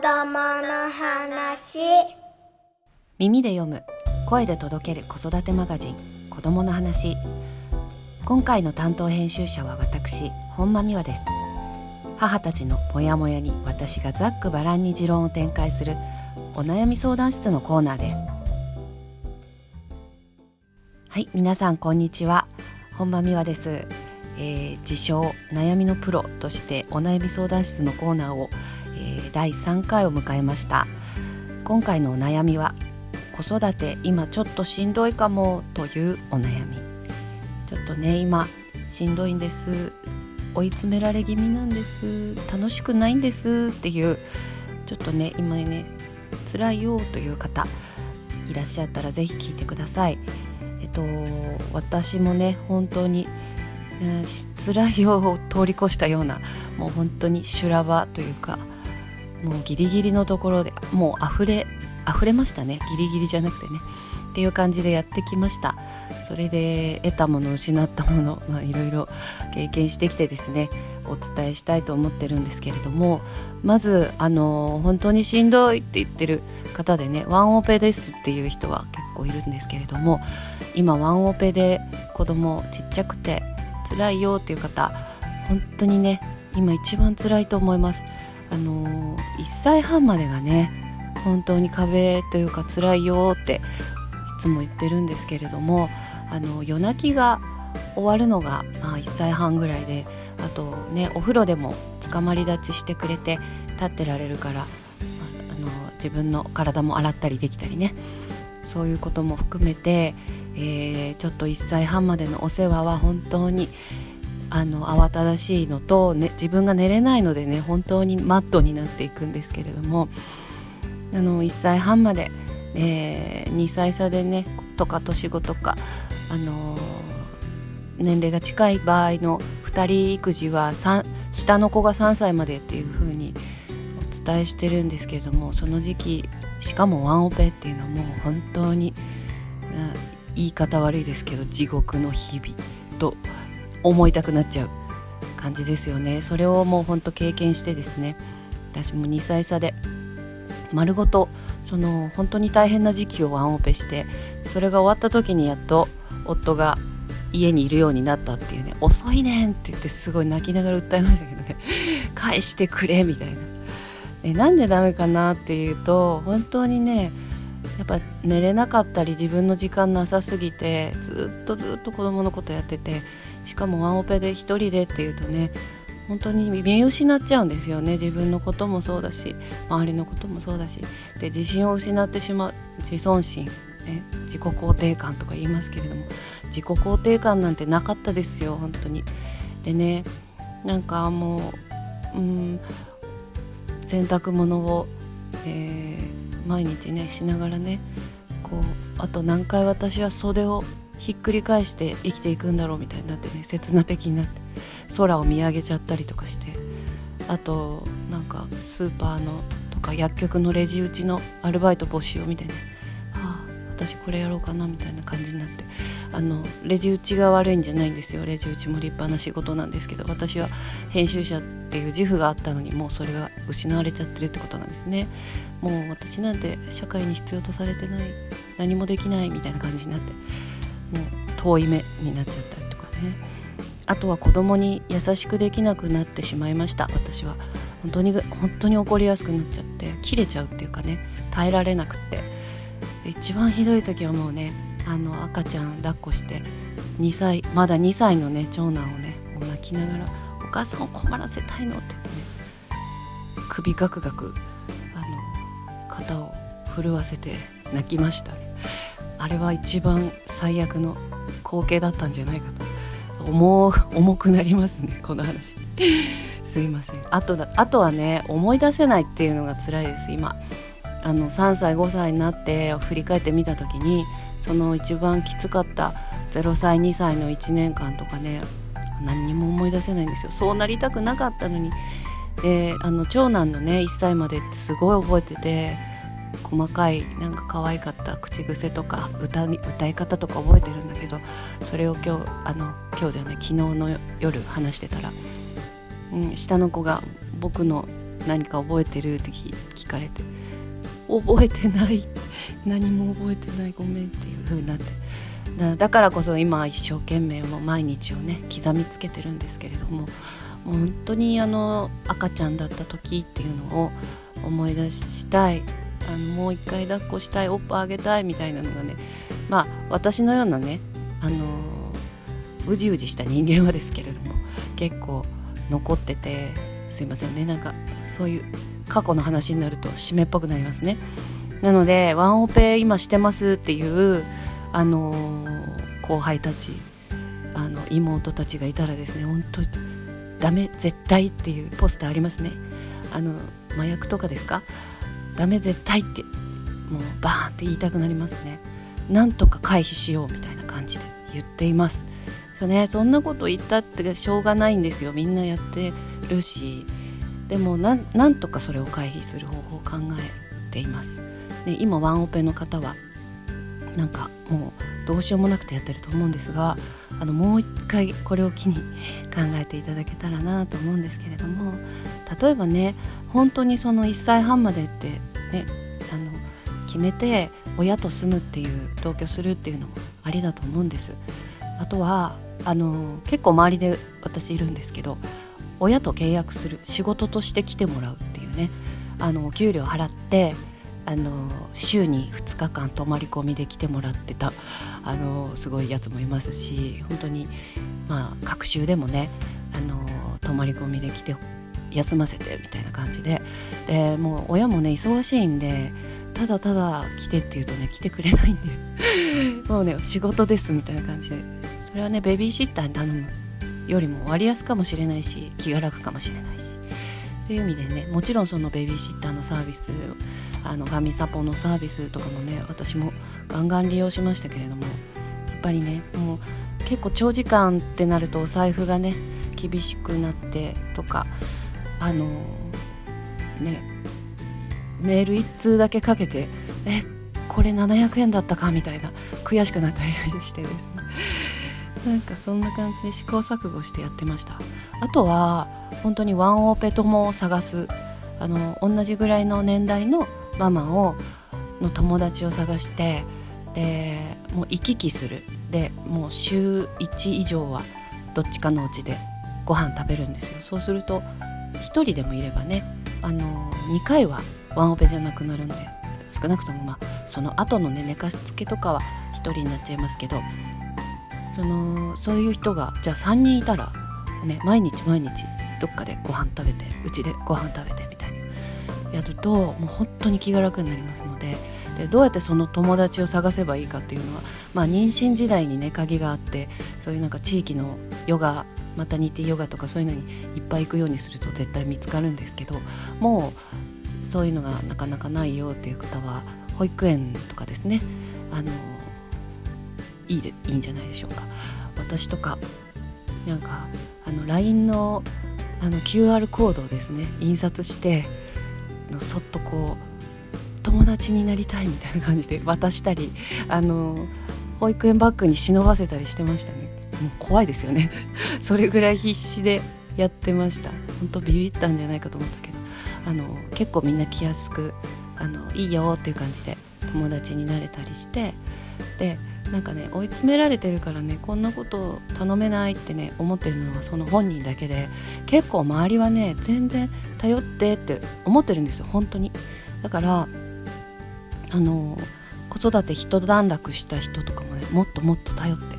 供の話。耳で読む声で届ける子育てマガジン子供の話。今回の担当編集者は私本間美和です。母たちのモヤモヤに私がざっくばらんに持論を展開するお悩み相談室のコーナーです。はい皆さんこんにちは。本間美和です。えー、自称悩みのプロとしてお悩み相談室のコーナーを、第3回を迎えました。今回のお悩みは子育て今ちょっとしんどいかもというお悩み。ちょっとね今しんどいんです。追い詰められ気味なんです。楽しくないんですっていうちょっとね今ね辛いよという方いらっしゃったら是非聞いてください。えっと私もね本当にうん、辛いよを通り越したようなもう本当に修羅場というかもうギリギリのところでもう溢れ溢れましたね。ギリギリじゃなくてね。っていう感じでやってきました。それで得たもの失ったもの、ま、いろいろ経験してきてですねお伝えしたいと思ってるんですけれどもまずあの本当にしんどいって言ってる方でねワンオペですっていう人は結構いるんですけれども今ワンオペで子供ちっちゃくて辛いよっていう方本当にね今一番辛いと思います。あの1歳半までがね本当に壁というか辛いよっていつも言ってるんですけれどもあの夜泣きが終わるのが、まあ、1歳半ぐらいであとねお風呂でもつかまり立ちしてくれて立ってられるからあの自分の体も洗ったりできたりね。そういうことも含めてえー、ちょっと1歳半までのお世話は本当にあの慌ただしいのと、ね、自分が寝れないのでね本当にマットになっていくんですけれどもあの1歳半まで、えー、2歳差でねとか年子とか、あのー、年齢が近い場合の2人育児は下の子が3歳までっていう風にお伝えしてるんですけれどもその時期しかもワンオペっていうのはもう本当に、言い方悪いですけど地獄の日々と思いたくなっちゃう感じですよね。それをもうほんと経験してですね。私も2歳差で丸ごとその本当に大変な時期をワンオペしてそれが終わった時にやっと夫が家にいるようになったっていうね。遅いねんって言ってすごい泣きながら訴えましたけどね。返してくれみたいな。でなんでダメかなっていうと本当にねやっぱ寝れなかったり自分の時間なさすぎてずっとずっと子供のことやっててしかもワンオペで1人でっていうとね本当に見失っちゃうんですよね自分のこともそうだし周りのこともそうだしで自信を失ってしまう自尊心、ね、自己肯定感とか言いますけれども自己肯定感なんてなかったですよ本当に。でねなんかもううん洗濯物を、えー毎日ねしながらねこうあと何回私は袖をひっくり返して生きていくんだろうみたいになってね刹那的になって空を見上げちゃったりとかしてあとなんかスーパーのとか薬局のレジ打ちのアルバイト募集を見てねああ私これやろうかなみたいな感じになってあのレジ打ちが悪いんじゃないんですよ。レジ打ちも立派な仕事なんですけど私は編集者っていう自負があったのにもうそれが失われちゃってるってことなんですね。もう私なんて社会に必要とされてない何もできないみたいな感じになって遠い目になっちゃったりとかね。あとは子供に優しくできなくなってしまいました。私は。本当に本当に怒りやすくなっちゃって切れちゃうっていうかね。耐えられなくって。一番ひどい時はもうねあの赤ちゃん抱っこして2歳まだ2歳のね長男をねもう泣きながら「お母さんを困らせたいの?」って言ってね。首ガクガクあの肩を震わせて泣きましたね。あれは一番最悪の光景だったんじゃないかと重重くなりますね この話。すいません。あとだあとはね思い出せないっていうのが辛いです。今あの3歳5歳になって振り返ってみた時にその一番きつかった0歳2歳の1年間とかね何にも思い出せないんですよ。そうなりたくなかったのに。であの長男のね1歳までってすごい覚えてて細かいなんか可愛かった口癖とか歌に歌い方とか覚えてるんだけどそれを今日あの今日じゃない昨日の夜話してたら、うん、下の子が僕の何か覚えてるって聞かれて覚えてない何も覚えてないごめんっていう風になって。だからこそ今一生懸命も毎日をね刻みつけてるんですけれどももう本当にあの赤ちゃんだった時っていうのを思い出したい。あのもう一回抱っこしたいおっぱいあげたいみたいなのがねまあ私のようなねあのうじうじした人間はですけれども結構残っててすいませんね。なんかそういう過去の話になると締めっぽくなりますね。なのでワンオペ今してますっていうあの後輩たちあの妹たちがいたらですね本当にダメ絶対っていうポスターありますね。あの麻薬とかですか？ダメ絶対ってもうバーンって言いたくなりますね。なんとか回避しようみたいな感じで言っています。そね。そんなこと言ったってしょうがないんですよ。みんなやってるし。でもなんとかそれを回避する方法を考えています。で今ワンオペの方はなんかもうどうしようもなくてやってると思うんですがあのもう一回これを機に考えていただけたらなと思うんですけれども例えばね本当にその1歳半までってねあの決めて親と住むっていう同居するっていうのもありだと思うんです。あとはあの結構周りで私いるんですけど親と契約する仕事として来てもらうっていうねあの給料払ってあの週に2日間泊まり込みで来てもらってたあのすごいやつもいますし本当にまあ隔週でもねあの泊まり込みで来て休ませてみたいな感じで。でもう親もね忙しいんでただただ来てって言うとね来てくれないんで。もうね仕事ですみたいな感じで。それはねベビーシッターに頼むよりも割安かもしれないし気が楽かもしれないし。っていう意味でねもちろんそのベビーシッターのサービスあのファミサポのサービスとかもね私もガンガン利用しましたけれどもやっぱりねもう結構長時間ってなるとお財布がね厳しくなってとかあのねメール1通だけかけてえこれ700円だったかみたいな悔しくなったりしてですね。なんかそんな感じで試行錯誤してやってました。あとは本当にワンオペ友を探すあの同じぐらいの年代のママをの友達を探してでもう行き来する。でもう週1以上はどっちかのうちでご飯食べるんですよ。そうすると1人でもいればねあの2回はワンオペじゃなくなるんで少なくともまあその後のね寝かしつけとかは1人になっちゃいますけどそのそういう人がじゃあ3人いたらね毎日毎日どっかでご飯食べてうちでご飯食べてみたいにやるともう本当に気が楽になりますのででどうやってその友達を探せばいいかっていうのは、まあ、妊娠時代にね鍵があってそういうなんか地域のヨガまたニティヨガとかそういうのにいっぱい行くようにすると絶対見つかるんですけどもうそういうのがなかなかないよっていう方は保育園とかですねあのいいでいいんじゃないでしょうか。私とかなんかあの LINE のあの QR コードをですね印刷してのそっとこう友達になりたいみたいな感じで渡したりあの保育園バッグに忍ばせたりしてましたね。もう怖いですよね。それぐらい必死でやってました。本当ビビったんじゃないかと思ったけど。あの結構みんな来やすくあのいいよっていう感じで友達になれたりしてでなんかね追い詰められてるからねこんなこと頼めないってね思ってるのはその本人だけで結構周りはね全然頼ってって思ってるんですよ本当に。だからあの子育て一段落した人とかもねもっともっと頼って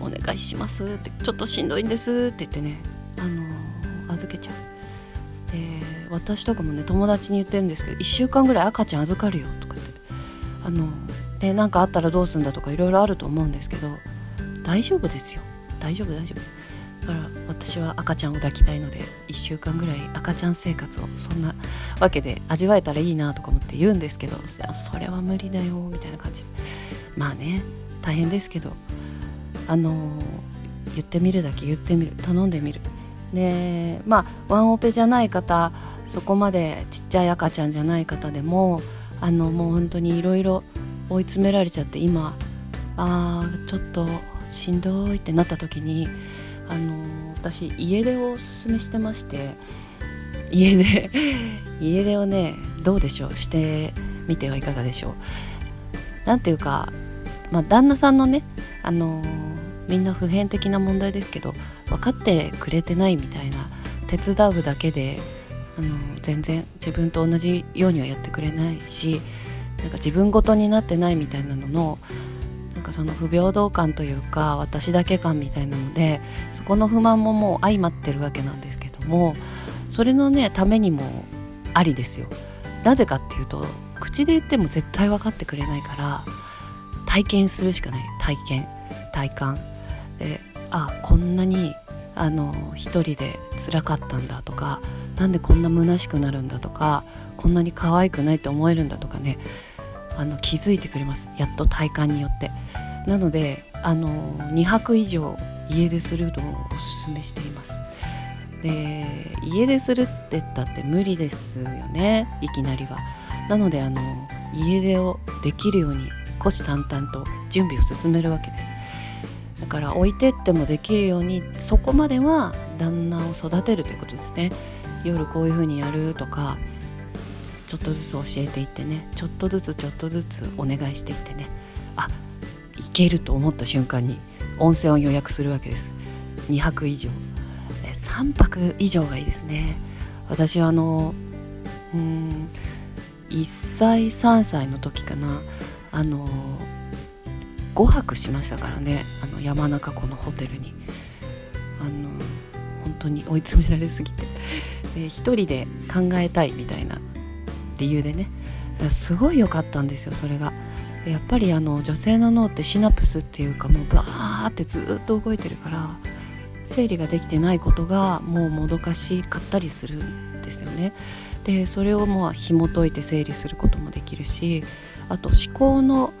お願いしますってちょっとしんどいんですって言ってねあの預けちゃう。で私とかもね友達に言ってるんですけど1週間ぐらい赤ちゃん預かるよとか言ってあので何かあったらどうするんだとかいろいろあると思うんですけど大丈夫ですよ。大丈夫大丈夫。だから私は赤ちゃんを抱きたいので1週間ぐらい赤ちゃん生活をそんなわけで味わえたらいいなとか思って言うんですけどそれは無理だよみたいな感じ。まあね大変ですけどあの言ってみるだけ言ってみる。頼んでみる。でまあワンオペじゃない方そこまでちっちゃい赤ちゃんじゃない方でもあのもう本当にいろいろ追い詰められちゃって今あちょっとしんどいってなった時にあの私家出をおすすめしてまして家出 家出をねどうでしょうしてみてはいかがでしょう。なんていうか、まあ、旦那さんのねあの、みんな普遍的な問題ですけど分かってくれてないみたいな手伝うだけであの、全然自分と同じようにはやってくれないしなんか自分ごとになってないみたいなののなんかその不平等感というか私だけ感みたいなのでそこの不満ももう相まってるわけなんですけどもそれのねためにもありですよ。なぜかっていうと口で言っても絶対分かってくれないから体験するしかない。体験。体感。であこんなにあの一人で辛かったんだとかなんでこんな虚しくなるんだとかこんなに可愛くないって思えるんだとかねあの気づいてくれます。やっと体感によって。なのであの2泊以上家出するのをおすすめしています。で家出するって言ったって無理ですよね。いきなりは。なのであの家出をできるように虎視眈々と準備を進めるわけです。だから置いてってもできるようにそこまでは旦那を育てるということですね。夜こういう風にやるとかちょっとずつ教えていってね。ちょっとずつちょっとずつお願いしていってね。あ行けると思った瞬間に温泉を予約するわけです。2泊以上。3泊以上がいいですね。私はあのうん1歳3歳の時かな。あの5泊しましたからね。あの山中湖のホテルに。あの本当に追い詰められすぎて。で一人で考えたいみたいな理由でね。すごい良かったんですよそれが。やっぱりあの女性の脳ってシナプスっていうかもうバーってずっと動いてるから整理ができてないことがもうもどかしかったりするんですよね。でそれをもう紐解いて整理することもできるしあと思考の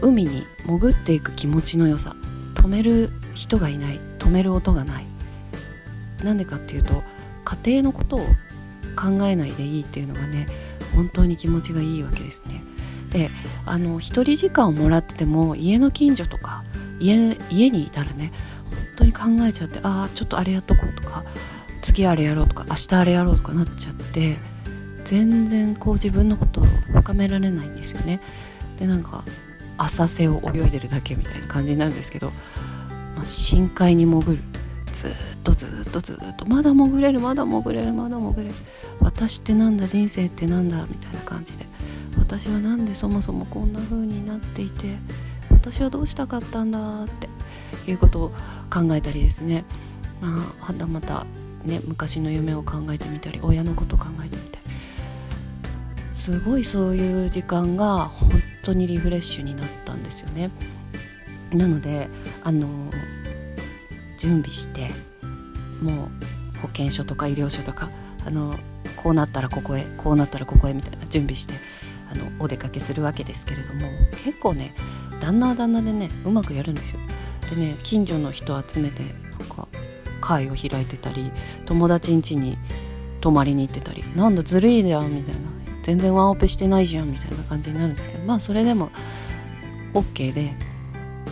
海に潜っていく気持ちの良さ。止める人がいない。止める音がない。なんでかっていうと家庭のことを考えないでいいっていうのがね本当に気持ちがいいわけですね。であの一人時間をもらってても家の近所とか家家にいたらね本当に考えちゃってああちょっとあれやっとこうとか次あれやろうとか明日あれやろうとかなっちゃって全然こう自分のことを深められないんですよね。でなんか浅瀬を泳いでるだけみたいな感じになるんですけど、まあ、深海に潜るずっとずっとずっとまだ潜れるまだ潜れるまだ潜れる。私ってなんだ？人生ってなんだ？みたいな感じで私は何でそもそもこんな風になっていて私はどうしたかったんだっていうことを考えたりですね、まあ、はたまたね昔の夢を考えてみたり親のこと考えてみたり。すごいそういう時間が本当にリフレッシュになったんですよね。なのであの準備してもう保険証とか医療書とかあのこうなったらここへこうなったらここへみたいな準備してあのお出かけするわけですけれども結構ね旦那は旦那でねうまくやるんですよ。でね近所の人集めてなんか会を開いてたり友達ん家に泊まりに行ってたりなんだずるいだよみたいな全然ワンオペしてないじゃんみたいな感じになるんですけどまあそれでも OK で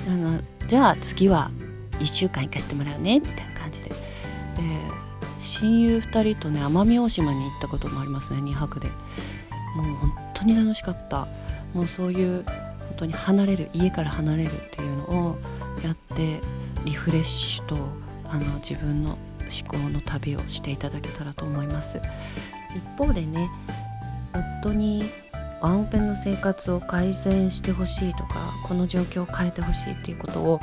あのじゃあ次は1週間行かせてもらうねみたいな感じで。で親友2人とね奄美大島に行ったこともありますね2泊で。もう本当に楽しかった。もうそういう本当に離れる家から離れるっていうのをやってリフレッシュとあの自分の思考の旅をしていただけたらと思います。一方でね夫にワンオペの生活を改善してほしいとかこの状況を変えてほしいっていうことを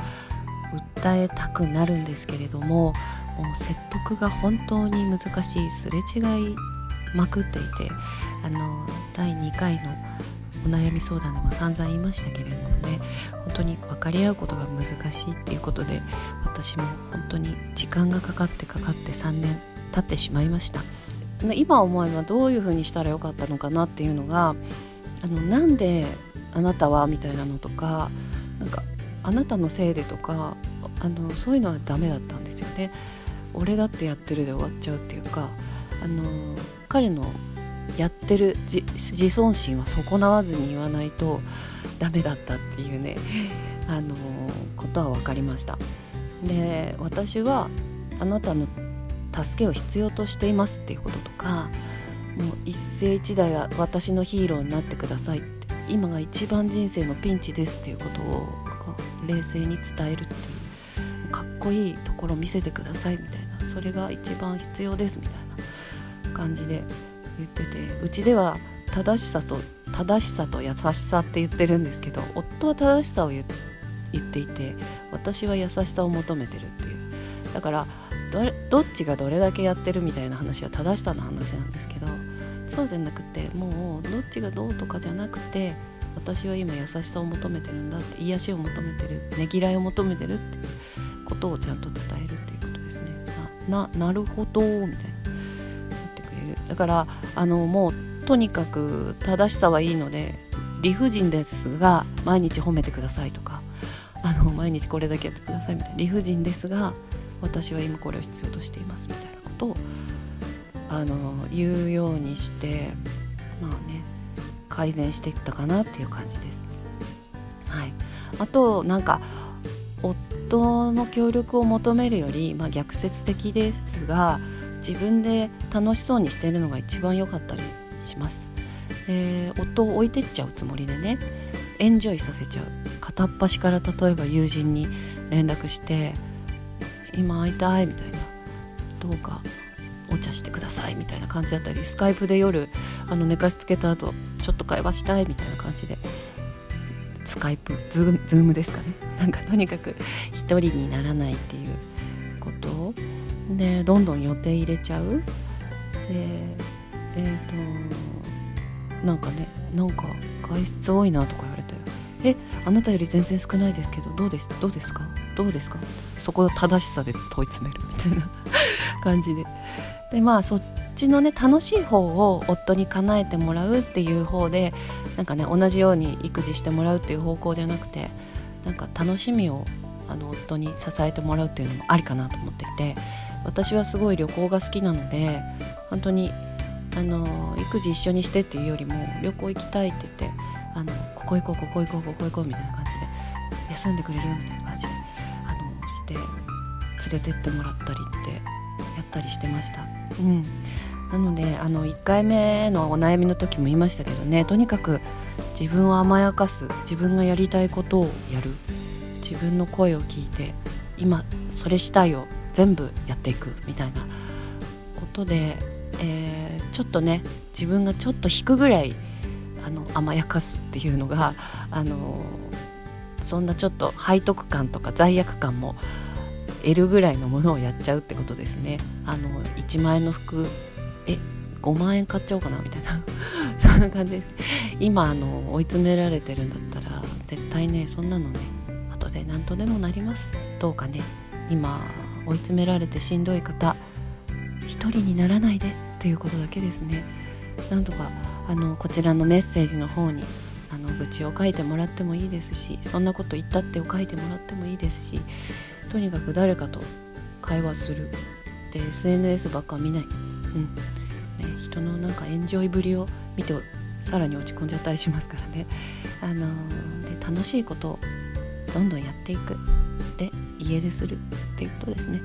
訴えたくなるんですけれどももう説得が本当に難しいすれ違いまくっていてあの第2回のお悩み相談でも散々言いましたけれどもね本当に分かり合うことが難しいっていうことで私も本当に時間がかかってかかって3年経ってしまいました。今思えばどういうふうにしたらよかったのかなっていうのがあのなんであなたはみたいなのとかなんかあなたのせいでとかあのそういうのはダメだったんですよね。俺だってやってるで終わっちゃうっていうかあの彼のやってる自尊心は損なわずに言わないとダメだったっていうねあのことは分かりました。で私はあなたの助けを必要としていますっていうこととかもう一世一代は私のヒーローになってくださいって今が一番人生のピンチですっていうことを冷静に伝えるっていうかっこいいところ見せてくださいみたいなそれが一番必要ですみたいな感じで言っててうちでは正しさと正しさと優しさって言ってるんですけど夫は正しさを言っていて私は優しさを求めてるっていう。だからどっちがどれだけやってるみたいな話は正しさの話なんですけどそうじゃなくてもうどっちがどうとかじゃなくて私は今優しさを求めてるんだって癒しを求めてるねぎらいを求めてるっていうことをちゃんと伝えるっていうことですね。ななるほどみたいな言ってくれる。だからあのもうとにかく正しさはいいので理不尽ですが毎日褒めてくださいとかあの毎日これだけやってくださいみたいな。理不尽ですが私は今これを必要としていますみたいなことをあの言うようにしてまあね改善していったかなっていう感じです。はい、あとなんか夫の協力を求めるより、まあ、逆説的ですが自分で楽しそうにしてるのが一番良かったりします。えー、夫を置いてっちゃうつもりでねエンジョイさせちゃう片っ端から例えば友人に連絡して「今会いたい」みたいな「どうかしてくださいみたいな感じだったりスカイプで夜あの寝かしつけた後ちょっと会話したいみたいな感じでスカイプズームですかね。なんかとにかく一人にならないっていうことでどんどん予定入れちゃう。でえっ、ー、となんかねなんか外出多いなとか言われたよえあなたより全然少ないですけどどうですどうですか？どうですか？そこの正しさで問い詰めるみたいな感じで。でまあそっちのね楽しい方を夫に叶えてもらうっていう方でなんかね同じように育児してもらうっていう方向じゃなくてなんか楽しみをあの夫に支えてもらうっていうのもありかなと思っていて私はすごい旅行が好きなので本当にあの育児一緒にしてっていうよりも旅行行きたいって言ってあのここ行こうここ行こうここ行こうみたいな感じで休んでくれるみたいな感じであのして連れてってもらったりってやったりしてました。うん、なのであの1回目のお悩みの時も言いましたけどねとにかく自分を甘やかす自分がやりたいことをやる自分の声を聞いて今それしたいを全部やっていくみたいなことで、えー、ちょっとね自分がちょっと引くぐらいあの甘やかすっていうのがあのそんなちょっと背徳感とか罪悪感も得るぐらいのものをやっちゃうってことですね。あの1万円の服え5万円買っちゃおうかなみたいな。そんな感じです。今あの追い詰められてるんだったら絶対ねそんなのね後で何とでもなります。どうかね。今追い詰められてしんどい方一人にならないで。っていうことだけですね。なんとかあのこちらのメッセージの方にあの愚痴を書いてもらってもいいですしそんなこと言ったってを書いてもらってもいいですしとにかく誰かと会話する。で SNS ばっか見ない、うん。ね、人のなんかエンジョイぶりを見てさらに落ち込んじゃったりしますからね、あのー、で楽しいことをどんどんやっていく。で家出するっていうことですね。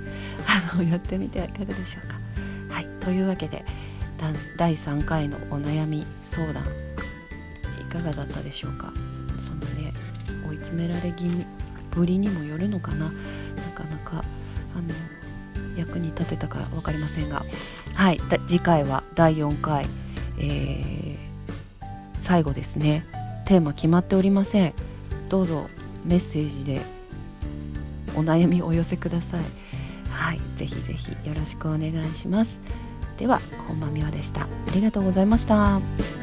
あのやってみてはいかがでしょうか。はい。というわけで第3回のお悩み相談いかがだったでしょうか。そのね追い詰められ気味ぶりにもよるのかな。かあの役に立てたか分かりませんが、はい、次回は第4回、えー、最後ですね。テーマ決まっておりません。どうぞメッセージでお悩みをお寄せください。はいぜひぜひよろしくお願いします。では本間美和でした。ありがとうございました。